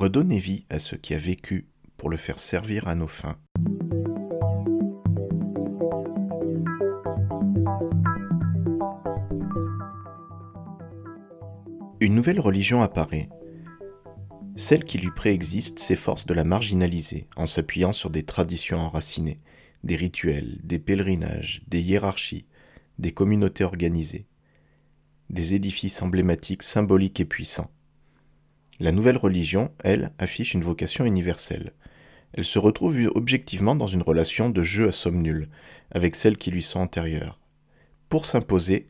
redonner vie à ce qui a vécu pour le faire servir à nos fins. Une nouvelle religion apparaît. Celle qui lui préexiste s'efforce de la marginaliser en s'appuyant sur des traditions enracinées, des rituels, des pèlerinages, des hiérarchies, des communautés organisées, des édifices emblématiques symboliques et puissants. La nouvelle religion, elle, affiche une vocation universelle. Elle se retrouve objectivement dans une relation de jeu à somme nulle avec celles qui lui sont antérieures. Pour s'imposer,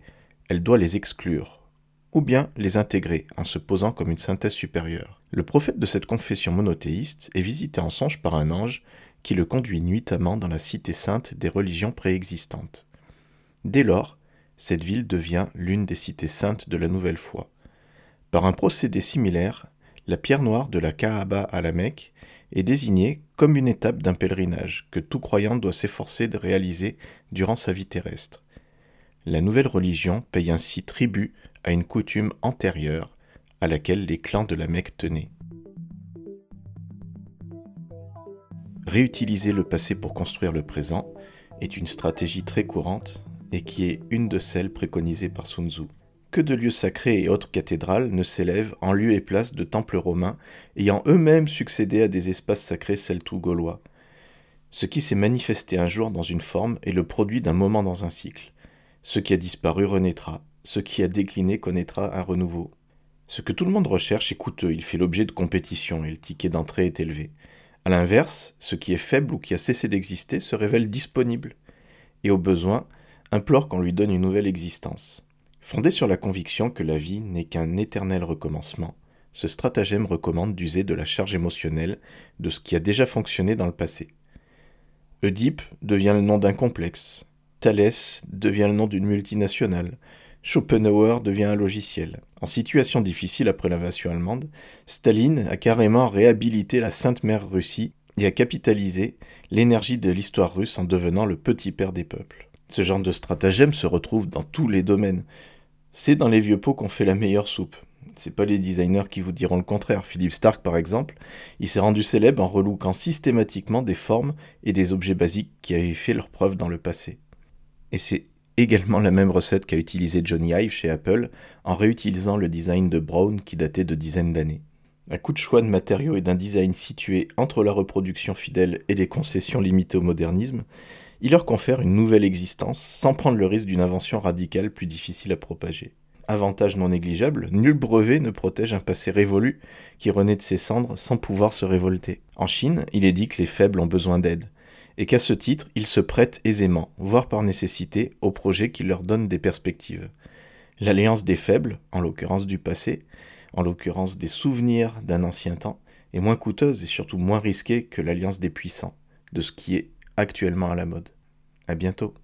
elle doit les exclure, ou bien les intégrer en se posant comme une synthèse supérieure. Le prophète de cette confession monothéiste est visité en songe par un ange qui le conduit nuitamment dans la cité sainte des religions préexistantes. Dès lors, cette ville devient l'une des cités saintes de la nouvelle foi. Par un procédé similaire, la pierre noire de la Kaaba à la Mecque est désignée comme une étape d'un pèlerinage que tout croyant doit s'efforcer de réaliser durant sa vie terrestre. La nouvelle religion paye ainsi tribut à une coutume antérieure à laquelle les clans de la Mecque tenaient. Réutiliser le passé pour construire le présent est une stratégie très courante et qui est une de celles préconisées par Sun Tzu. Que de lieux sacrés et autres cathédrales ne s'élèvent en lieu et place de temples romains ayant eux-mêmes succédé à des espaces sacrés celto-gaulois. Ce qui s'est manifesté un jour dans une forme est le produit d'un moment dans un cycle. Ce qui a disparu renaîtra, ce qui a décliné connaîtra un renouveau. Ce que tout le monde recherche est coûteux, il fait l'objet de compétition et le ticket d'entrée est élevé. A l'inverse, ce qui est faible ou qui a cessé d'exister se révèle disponible et au besoin implore qu'on lui donne une nouvelle existence. Fondé sur la conviction que la vie n'est qu'un éternel recommencement, ce stratagème recommande d'user de la charge émotionnelle de ce qui a déjà fonctionné dans le passé. Oedipe devient le nom d'un complexe, Thalès devient le nom d'une multinationale, Schopenhauer devient un logiciel. En situation difficile après l'invasion allemande, Staline a carrément réhabilité la Sainte Mère Russie et a capitalisé l'énergie de l'histoire russe en devenant le petit père des peuples. Ce genre de stratagème se retrouve dans tous les domaines. C'est dans les vieux pots qu'on fait la meilleure soupe. C'est pas les designers qui vous diront le contraire. Philippe Stark, par exemple, il s'est rendu célèbre en relookant systématiquement des formes et des objets basiques qui avaient fait leur preuve dans le passé. Et c'est également la même recette qu'a utilisé Johnny Ive chez Apple en réutilisant le design de Brown qui datait de dizaines d'années. Un coup de choix de matériaux et d'un design situé entre la reproduction fidèle et les concessions limitées au modernisme, il leur confère une nouvelle existence sans prendre le risque d'une invention radicale plus difficile à propager. Avantage non négligeable, nul brevet ne protège un passé révolu qui renaît de ses cendres sans pouvoir se révolter. En Chine, il est dit que les faibles ont besoin d'aide et qu'à ce titre, ils se prêtent aisément, voire par nécessité, aux projets qui leur donnent des perspectives. L'alliance des faibles, en l'occurrence du passé, en l'occurrence des souvenirs d'un ancien temps, est moins coûteuse et surtout moins risquée que l'alliance des puissants, de ce qui est actuellement à la mode. À bientôt.